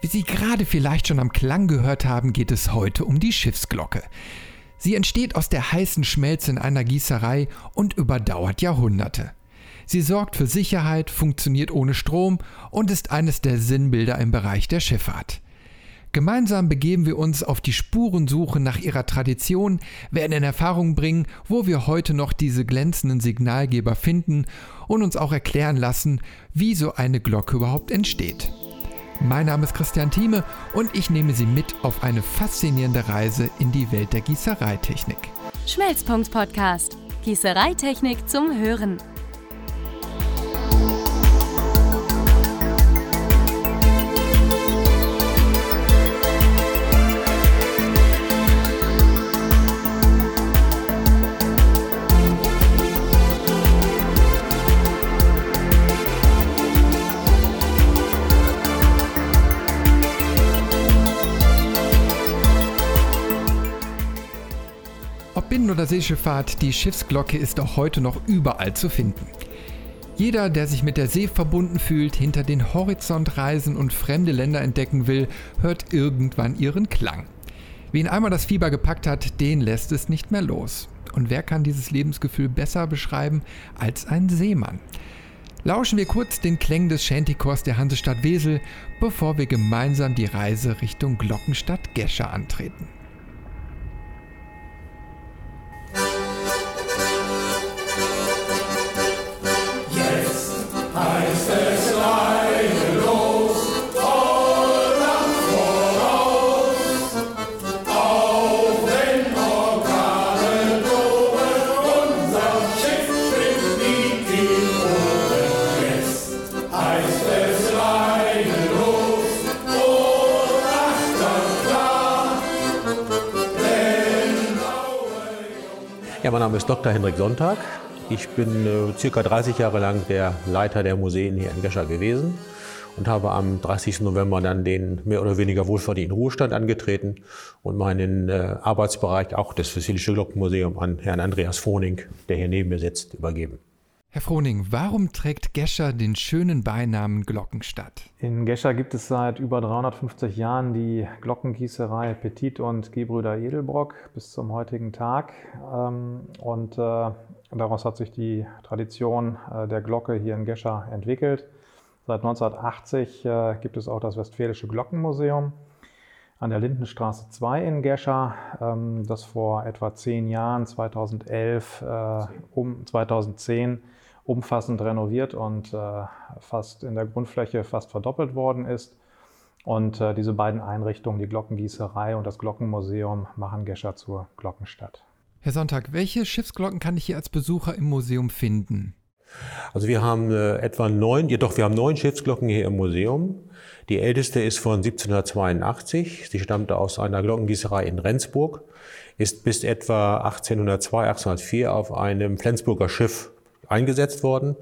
Wie Sie gerade vielleicht schon am Klang gehört haben, geht es heute um die Schiffsglocke. Sie entsteht aus der heißen Schmelze in einer Gießerei und überdauert Jahrhunderte. Sie sorgt für Sicherheit, funktioniert ohne Strom und ist eines der Sinnbilder im Bereich der Schifffahrt. Gemeinsam begeben wir uns auf die Spurensuche nach ihrer Tradition, werden in Erfahrung bringen, wo wir heute noch diese glänzenden Signalgeber finden und uns auch erklären lassen, wie so eine Glocke überhaupt entsteht. Mein Name ist Christian Thieme und ich nehme Sie mit auf eine faszinierende Reise in die Welt der Gießereitechnik. Schmelzpunkt Podcast. Gießereitechnik zum Hören. Seeschifffahrt, die Schiffsglocke ist auch heute noch überall zu finden. Jeder, der sich mit der See verbunden fühlt, hinter den Horizont reisen und fremde Länder entdecken will, hört irgendwann ihren Klang. Wen einmal das Fieber gepackt hat, den lässt es nicht mehr los. Und wer kann dieses Lebensgefühl besser beschreiben als ein Seemann? Lauschen wir kurz den Klängen des Shantychors der Hansestadt Wesel, bevor wir gemeinsam die Reise Richtung Glockenstadt Gescher antreten. Ja, mein Name ist Dr. Hendrik Sonntag. Ich bin äh, circa 30 Jahre lang der Leiter der Museen hier in Gescher gewesen und habe am 30. November dann den mehr oder weniger wohlverdienten Ruhestand angetreten und meinen äh, Arbeitsbereich, auch das Wessilische Glockenmuseum, an Herrn Andreas Foning, der hier neben mir sitzt, übergeben. Herr Froning, warum trägt Gescher den schönen Beinamen Glockenstadt? In Gescher gibt es seit über 350 Jahren die Glockengießerei Petit und Gebrüder Edelbrock bis zum heutigen Tag. Ähm, und äh, daraus hat sich die Tradition äh, der Glocke hier in Gescher entwickelt. Seit 1980 äh, gibt es auch das Westfälische Glockenmuseum an der Lindenstraße 2 in Gescher, ähm, das vor etwa zehn Jahren, 2011, um 2010, umfassend renoviert und äh, fast in der Grundfläche fast verdoppelt worden ist. Und äh, diese beiden Einrichtungen, die Glockengießerei und das Glockenmuseum, machen Gescher zur Glockenstadt. Herr Sonntag, welche Schiffsglocken kann ich hier als Besucher im Museum finden? Also wir haben äh, etwa neun, jedoch wir haben neun Schiffsglocken hier im Museum. Die älteste ist von 1782. Sie stammte aus einer Glockengießerei in Rendsburg, ist bis etwa 1802, 1804 auf einem Flensburger Schiff eingesetzt worden.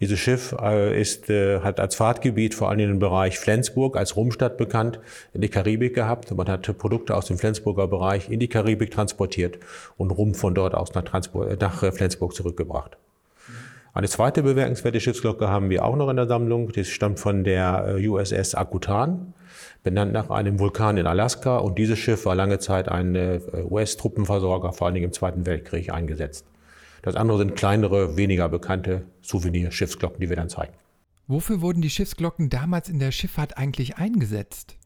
Dieses Schiff äh, ist, äh, hat als Fahrtgebiet vor allem den Bereich Flensburg als Rumstadt bekannt, in die Karibik gehabt. Man hat Produkte aus dem Flensburger Bereich in die Karibik transportiert und Rum von dort aus nach, äh, nach Flensburg zurückgebracht. Eine zweite bemerkenswerte Schiffsglocke haben wir auch noch in der Sammlung. Das stammt von der USS Akutan, benannt nach einem Vulkan in Alaska. Und dieses Schiff war lange Zeit ein US-Truppenversorger, vor allen Dingen im Zweiten Weltkrieg eingesetzt. Das andere sind kleinere, weniger bekannte Souvenir-Schiffsglocken, die wir dann zeigen. Wofür wurden die Schiffsglocken damals in der Schifffahrt eigentlich eingesetzt?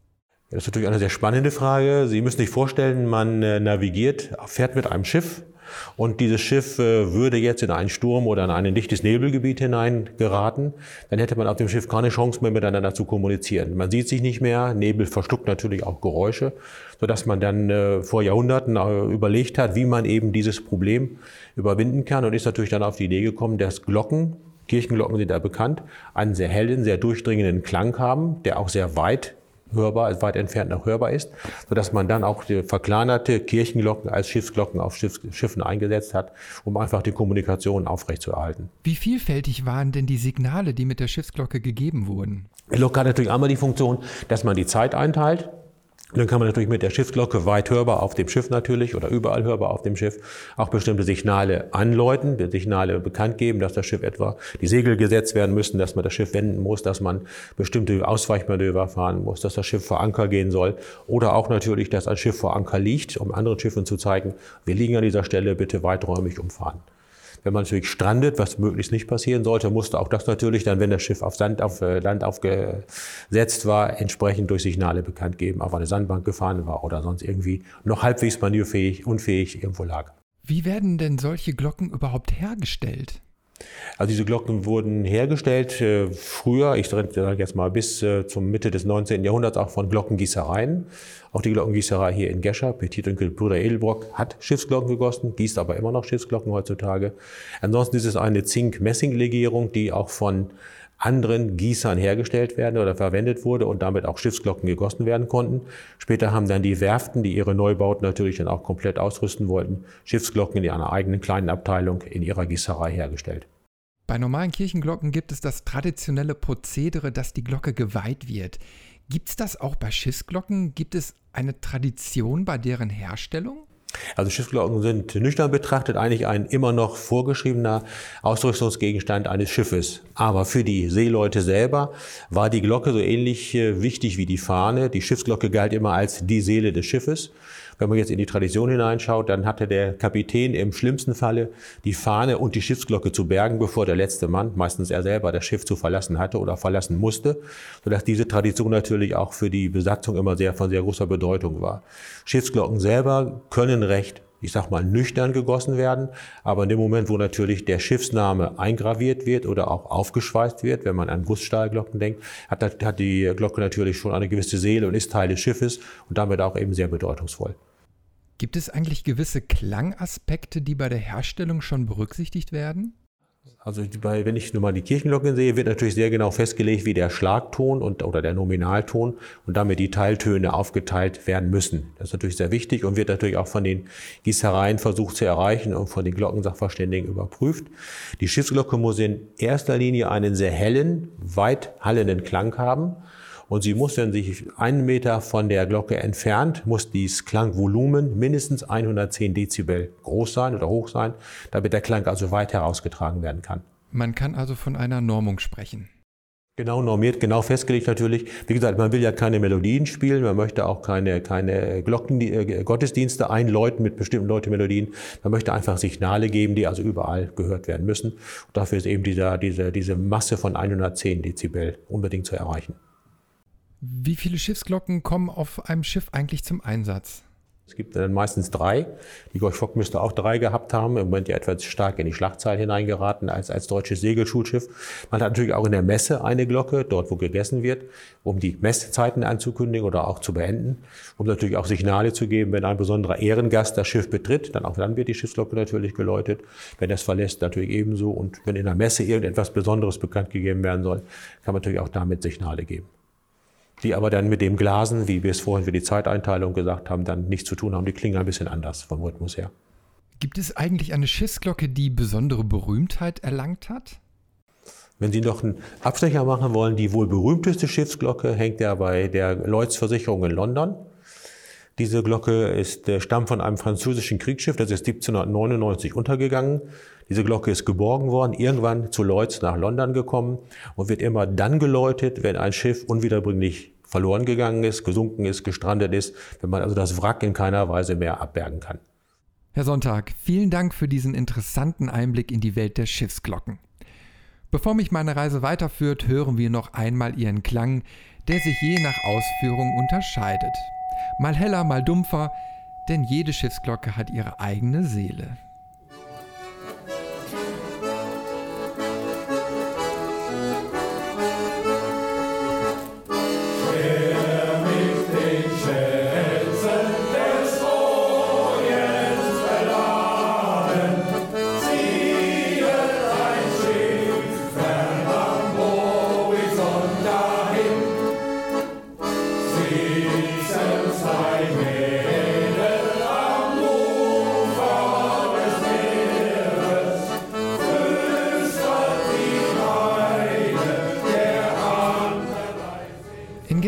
Das ist natürlich eine sehr spannende Frage. Sie müssen sich vorstellen, man äh, navigiert, fährt mit einem Schiff und dieses Schiff äh, würde jetzt in einen Sturm oder in ein dichtes Nebelgebiet hinein geraten, dann hätte man auf dem Schiff keine Chance mehr miteinander zu kommunizieren. Man sieht sich nicht mehr, Nebel verstuckt natürlich auch Geräusche, sodass man dann äh, vor Jahrhunderten überlegt hat, wie man eben dieses Problem überwinden kann und ist natürlich dann auf die Idee gekommen, dass Glocken, Kirchenglocken sind da bekannt, einen sehr hellen, sehr durchdringenden Klang haben, der auch sehr weit hörbar, weit entfernt noch hörbar ist, sodass man dann auch die verkleinerte Kirchenglocken als Schiffsglocken auf Schiff, Schiffen eingesetzt hat, um einfach die Kommunikation aufrechtzuerhalten. Wie vielfältig waren denn die Signale, die mit der Schiffsglocke gegeben wurden? Die Glocke hat natürlich einmal die Funktion, dass man die Zeit einteilt. Und dann kann man natürlich mit der Schiffsglocke weit hörbar auf dem Schiff natürlich oder überall hörbar auf dem Schiff auch bestimmte Signale anläuten, Signale bekannt geben, dass das Schiff etwa die Segel gesetzt werden müssen, dass man das Schiff wenden muss, dass man bestimmte Ausweichmanöver fahren muss, dass das Schiff vor Anker gehen soll oder auch natürlich, dass ein Schiff vor Anker liegt, um anderen Schiffen zu zeigen, wir liegen an dieser Stelle, bitte weiträumig umfahren. Wenn man natürlich strandet, was möglichst nicht passieren sollte, musste auch das natürlich dann, wenn das Schiff auf Sand, auf äh, Land aufgesetzt war, entsprechend durch Signale bekannt geben, auf eine Sandbank gefahren war oder sonst irgendwie noch halbwegs manövrierfähig, unfähig irgendwo lag. Wie werden denn solche Glocken überhaupt hergestellt? Also diese Glocken wurden hergestellt äh, früher, ich sage jetzt mal bis äh, zum Mitte des 19. Jahrhunderts auch von Glockengießereien. Auch die Glockengießerei hier in Gescher, Petit und Brüder Edelbrock, hat Schiffsglocken gegossen, gießt aber immer noch Schiffsglocken heutzutage. Ansonsten ist es eine Zink-Messing-Legierung, die auch von anderen Gießern hergestellt werden oder verwendet wurde und damit auch Schiffsglocken gegossen werden konnten. Später haben dann die Werften, die ihre Neubauten natürlich dann auch komplett ausrüsten wollten, Schiffsglocken in einer eigenen kleinen Abteilung in ihrer Gießerei hergestellt. Bei normalen Kirchenglocken gibt es das traditionelle Prozedere, dass die Glocke geweiht wird. Gibt es das auch bei Schiffsglocken? Gibt es eine Tradition bei deren Herstellung? Also Schiffsglocken sind nüchtern betrachtet eigentlich ein immer noch vorgeschriebener Ausrüstungsgegenstand eines Schiffes. Aber für die Seeleute selber war die Glocke so ähnlich äh, wichtig wie die Fahne. Die Schiffsglocke galt immer als die Seele des Schiffes. Wenn man jetzt in die Tradition hineinschaut, dann hatte der Kapitän im schlimmsten Falle die Fahne und die Schiffsglocke zu bergen, bevor der letzte Mann, meistens er selber, das Schiff zu verlassen hatte oder verlassen musste, sodass diese Tradition natürlich auch für die Besatzung immer sehr von sehr großer Bedeutung war. Schiffsglocken selber können recht ich sag mal, nüchtern gegossen werden. Aber in dem Moment, wo natürlich der Schiffsname eingraviert wird oder auch aufgeschweißt wird, wenn man an Gussstahlglocken denkt, hat, hat die Glocke natürlich schon eine gewisse Seele und ist Teil des Schiffes und damit auch eben sehr bedeutungsvoll. Gibt es eigentlich gewisse Klangaspekte, die bei der Herstellung schon berücksichtigt werden? Also bei, wenn ich nur mal die Kirchenglocken sehe, wird natürlich sehr genau festgelegt, wie der Schlagton und, oder der Nominalton und damit die Teiltöne aufgeteilt werden müssen. Das ist natürlich sehr wichtig und wird natürlich auch von den Gießereien versucht zu erreichen und von den Glockensachverständigen überprüft. Die Schiffsglocke muss in erster Linie einen sehr hellen, weit hallenden Klang haben und sie muss, wenn sich einen Meter von der Glocke entfernt, muss dieses Klangvolumen mindestens 110 Dezibel groß sein oder hoch sein, damit der Klang also weit herausgetragen werden kann. Man kann also von einer Normung sprechen. Genau normiert, genau festgelegt natürlich. Wie gesagt, man will ja keine Melodien spielen, man möchte auch keine, keine Glocken, äh, Gottesdienste einläuten mit bestimmten Leute-Melodien. Man möchte einfach Signale geben, die also überall gehört werden müssen. Und dafür ist eben dieser, diese, diese Masse von 110 Dezibel unbedingt zu erreichen. Wie viele Schiffsglocken kommen auf einem Schiff eigentlich zum Einsatz? Es gibt dann meistens drei. Die Gorch müsste auch drei gehabt haben. Im Moment ja etwas stark in die Schlachtzahl hineingeraten als, als deutsches Segelschulschiff. Man hat natürlich auch in der Messe eine Glocke, dort wo gegessen wird, um die Messzeiten anzukündigen oder auch zu beenden. Um natürlich auch Signale zu geben, wenn ein besonderer Ehrengast das Schiff betritt, dann auch dann wird die Schiffsglocke natürlich geläutet. Wenn es verlässt, natürlich ebenso. Und wenn in der Messe irgendetwas Besonderes bekannt gegeben werden soll, kann man natürlich auch damit Signale geben die aber dann mit dem Glasen, wie wir es vorhin für die Zeiteinteilung gesagt haben, dann nichts zu tun haben. Die klingen ein bisschen anders vom Rhythmus her. Gibt es eigentlich eine Schiffsglocke, die besondere Berühmtheit erlangt hat? Wenn Sie noch einen Abstecher machen wollen, die wohl berühmteste Schiffsglocke hängt ja bei der Lloyds Versicherung in London. Diese Glocke ist, stammt von einem französischen Kriegsschiff, das ist 1799 untergegangen. Diese Glocke ist geborgen worden, irgendwann zu Lloyds nach London gekommen und wird immer dann geläutet, wenn ein Schiff unwiederbringlich verloren gegangen ist, gesunken ist, gestrandet ist, wenn man also das Wrack in keiner Weise mehr abbergen kann. Herr Sonntag, vielen Dank für diesen interessanten Einblick in die Welt der Schiffsglocken. Bevor mich meine Reise weiterführt, hören wir noch einmal ihren Klang, der sich je nach Ausführung unterscheidet. Mal heller, mal dumpfer, denn jede Schiffsglocke hat ihre eigene Seele.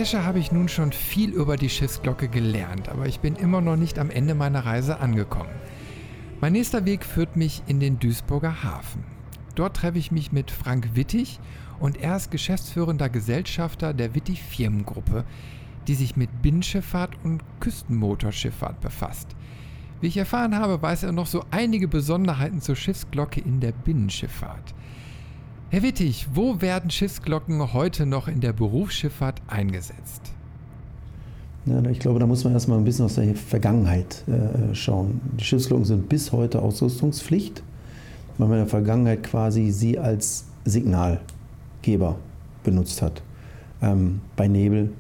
Recherche habe ich nun schon viel über die Schiffsglocke gelernt, aber ich bin immer noch nicht am Ende meiner Reise angekommen. Mein nächster Weg führt mich in den Duisburger Hafen. Dort treffe ich mich mit Frank Wittig und er ist geschäftsführender Gesellschafter der Wittig Firmengruppe, die sich mit Binnenschifffahrt und Küstenmotorschifffahrt befasst. Wie ich erfahren habe, weiß er noch so einige Besonderheiten zur Schiffsglocke in der Binnenschifffahrt. Herr Wittig, wo werden Schiffsglocken heute noch in der Berufsschifffahrt eingesetzt? Ja, ich glaube, da muss man erstmal ein bisschen aus der Vergangenheit äh, schauen. Die Schiffsglocken sind bis heute Ausrüstungspflicht, weil man in der Vergangenheit quasi sie als Signalgeber benutzt hat. Ähm, bei Nebel,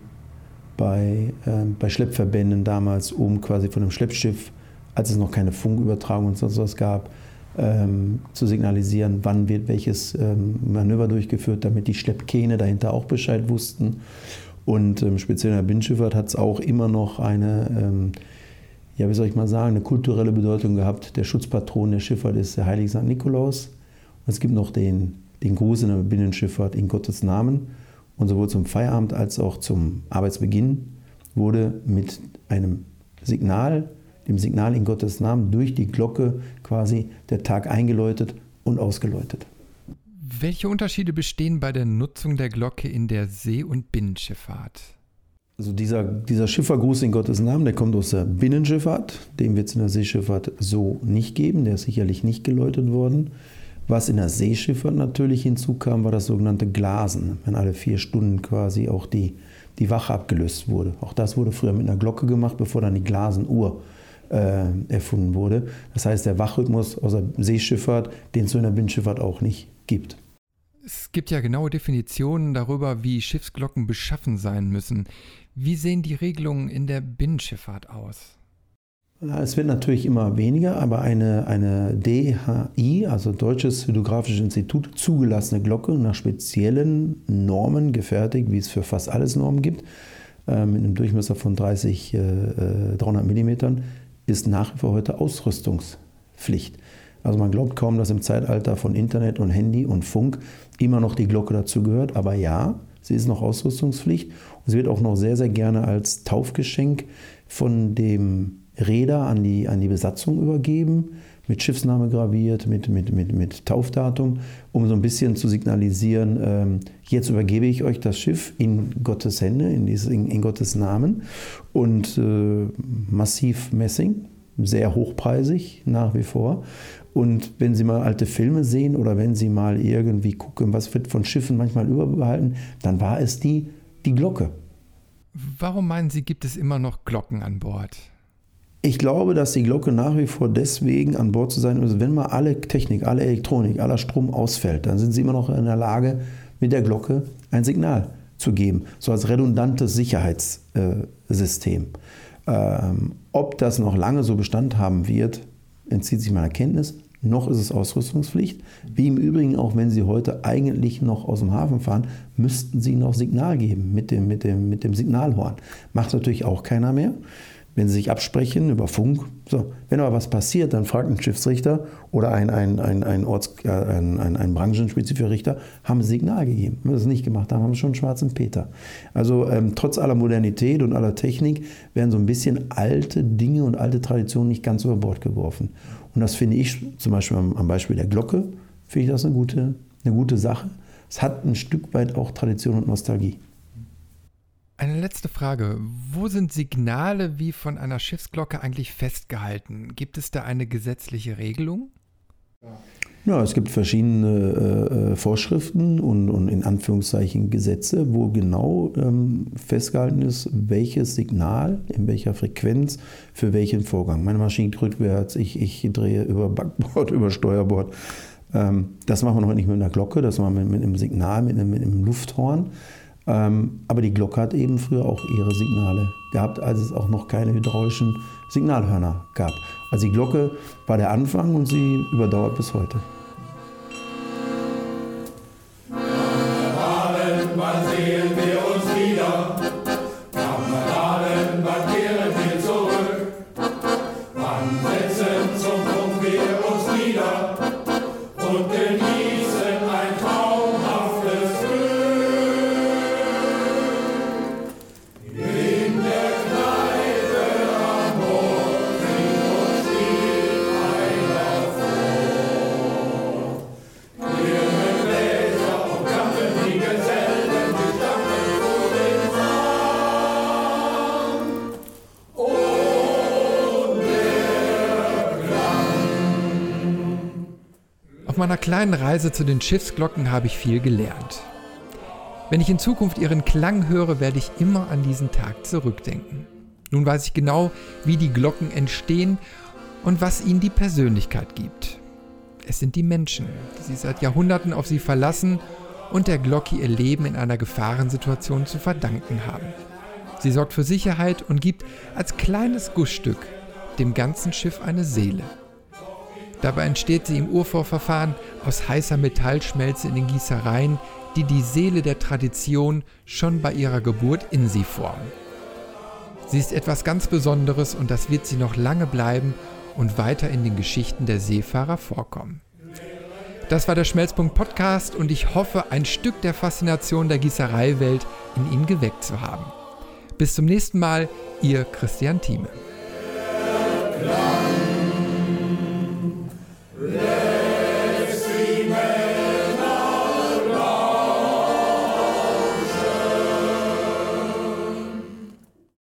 bei, äh, bei Schleppverbänden damals, um quasi von einem Schleppschiff, als es noch keine Funkübertragung und sonst was gab, ähm, zu signalisieren, wann wird welches ähm, Manöver durchgeführt, damit die Schleppkähne dahinter auch Bescheid wussten. Und ähm, speziell in der Binnenschifffahrt hat es auch immer noch eine, ähm, ja, wie soll ich mal sagen, eine kulturelle Bedeutung gehabt. Der Schutzpatron der Schifffahrt ist der heilige St. Nikolaus. Und es gibt noch den, den Gruß in der Binnenschifffahrt in Gottes Namen. Und sowohl zum Feierabend als auch zum Arbeitsbeginn wurde mit einem Signal, dem Signal in Gottes Namen, durch die Glocke quasi der Tag eingeläutet und ausgeläutet. Welche Unterschiede bestehen bei der Nutzung der Glocke in der See- und Binnenschifffahrt? Also dieser, dieser Schiffergruß in Gottes Namen, der kommt aus der Binnenschifffahrt. Den wird es in der Seeschifffahrt so nicht geben. Der ist sicherlich nicht geläutet worden. Was in der Seeschifffahrt natürlich hinzukam, war das sogenannte Glasen, wenn alle vier Stunden quasi auch die, die Wache abgelöst wurde. Auch das wurde früher mit einer Glocke gemacht, bevor dann die Glasenuhr äh, erfunden wurde. Das heißt, der Wachrhythmus aus der Seeschifffahrt, den es in der Binnenschifffahrt auch nicht gibt. Es gibt ja genaue Definitionen darüber, wie Schiffsglocken beschaffen sein müssen. Wie sehen die Regelungen in der Binnenschifffahrt aus? Es wird natürlich immer weniger, aber eine, eine DHI, also Deutsches Hydrographisches Institut, zugelassene Glocke nach speziellen Normen gefertigt, wie es für fast alles Normen gibt, äh, mit einem Durchmesser von 30, äh, 300 mm, ist nach wie vor heute Ausrüstungspflicht. Also man glaubt kaum, dass im Zeitalter von Internet und Handy und Funk immer noch die Glocke dazu gehört. Aber ja, sie ist noch Ausrüstungspflicht und sie wird auch noch sehr, sehr gerne als Taufgeschenk von dem Räder an die, an die Besatzung übergeben, mit Schiffsname graviert, mit, mit, mit, mit Taufdatum, um so ein bisschen zu signalisieren, ähm, jetzt übergebe ich euch das Schiff in Gottes Hände, in, dieses, in, in Gottes Namen und äh, massiv Messing, sehr hochpreisig nach wie vor. Und wenn Sie mal alte Filme sehen oder wenn Sie mal irgendwie gucken, was wird von Schiffen manchmal überbehalten, dann war es die, die Glocke. Warum meinen Sie, gibt es immer noch Glocken an Bord? Ich glaube, dass die Glocke nach wie vor deswegen an Bord zu sein ist, wenn mal alle Technik, alle Elektronik, aller Strom ausfällt, dann sind sie immer noch in der Lage, mit der Glocke ein Signal zu geben, so als redundantes Sicherheitssystem. Ähm, ob das noch lange so Bestand haben wird, entzieht sich meiner Kenntnis noch ist es Ausrüstungspflicht. Wie im Übrigen auch, wenn Sie heute eigentlich noch aus dem Hafen fahren, müssten Sie noch Signal geben mit dem, mit dem, mit dem Signalhorn. Macht natürlich auch keiner mehr. Wenn Sie sich absprechen über Funk, so, wenn aber was passiert, dann fragt ein Schiffsrichter oder ein, ein, ein, ein, Orts, äh, ein, ein, ein branchenspezifischer Richter, haben Sie Signal gegeben. Wenn wir das nicht gemacht haben, haben wir schon einen schwarzen Peter. Also ähm, trotz aller Modernität und aller Technik werden so ein bisschen alte Dinge und alte Traditionen nicht ganz über Bord geworfen. Und das finde ich zum Beispiel am, am Beispiel der Glocke, finde ich das eine gute, eine gute Sache. Es hat ein Stück weit auch Tradition und Nostalgie. Eine letzte Frage. Wo sind Signale wie von einer Schiffsglocke eigentlich festgehalten? Gibt es da eine gesetzliche Regelung? Ja, es gibt verschiedene äh, äh, Vorschriften und, und, in Anführungszeichen Gesetze, wo genau ähm, festgehalten ist, welches Signal in welcher Frequenz für welchen Vorgang. Meine Maschine geht rückwärts, ich, ich drehe über Backbord, über Steuerbord. Ähm, das machen wir noch nicht mit einer Glocke, das machen wir mit, mit einem Signal, mit einem, mit einem Lufthorn. Ähm, aber die Glocke hat eben früher auch ihre Signale gehabt, als es auch noch keine hydraulischen Signalhörner gab. Also die Glocke war der Anfang und sie überdauert bis heute. Meiner kleinen Reise zu den Schiffsglocken habe ich viel gelernt. Wenn ich in Zukunft ihren Klang höre, werde ich immer an diesen Tag zurückdenken. Nun weiß ich genau, wie die Glocken entstehen und was ihnen die Persönlichkeit gibt. Es sind die Menschen, die sich seit Jahrhunderten auf sie verlassen und der Glocke ihr Leben in einer Gefahrensituation zu verdanken haben. Sie sorgt für Sicherheit und gibt als kleines Gussstück dem ganzen Schiff eine Seele. Dabei entsteht sie im Urvorverfahren aus heißer Metallschmelze in den Gießereien, die die Seele der Tradition schon bei ihrer Geburt in sie formen. Sie ist etwas ganz Besonderes und das wird sie noch lange bleiben und weiter in den Geschichten der Seefahrer vorkommen. Das war der Schmelzpunkt Podcast und ich hoffe, ein Stück der Faszination der Gießereiwelt in Ihnen geweckt zu haben. Bis zum nächsten Mal, Ihr Christian Thieme.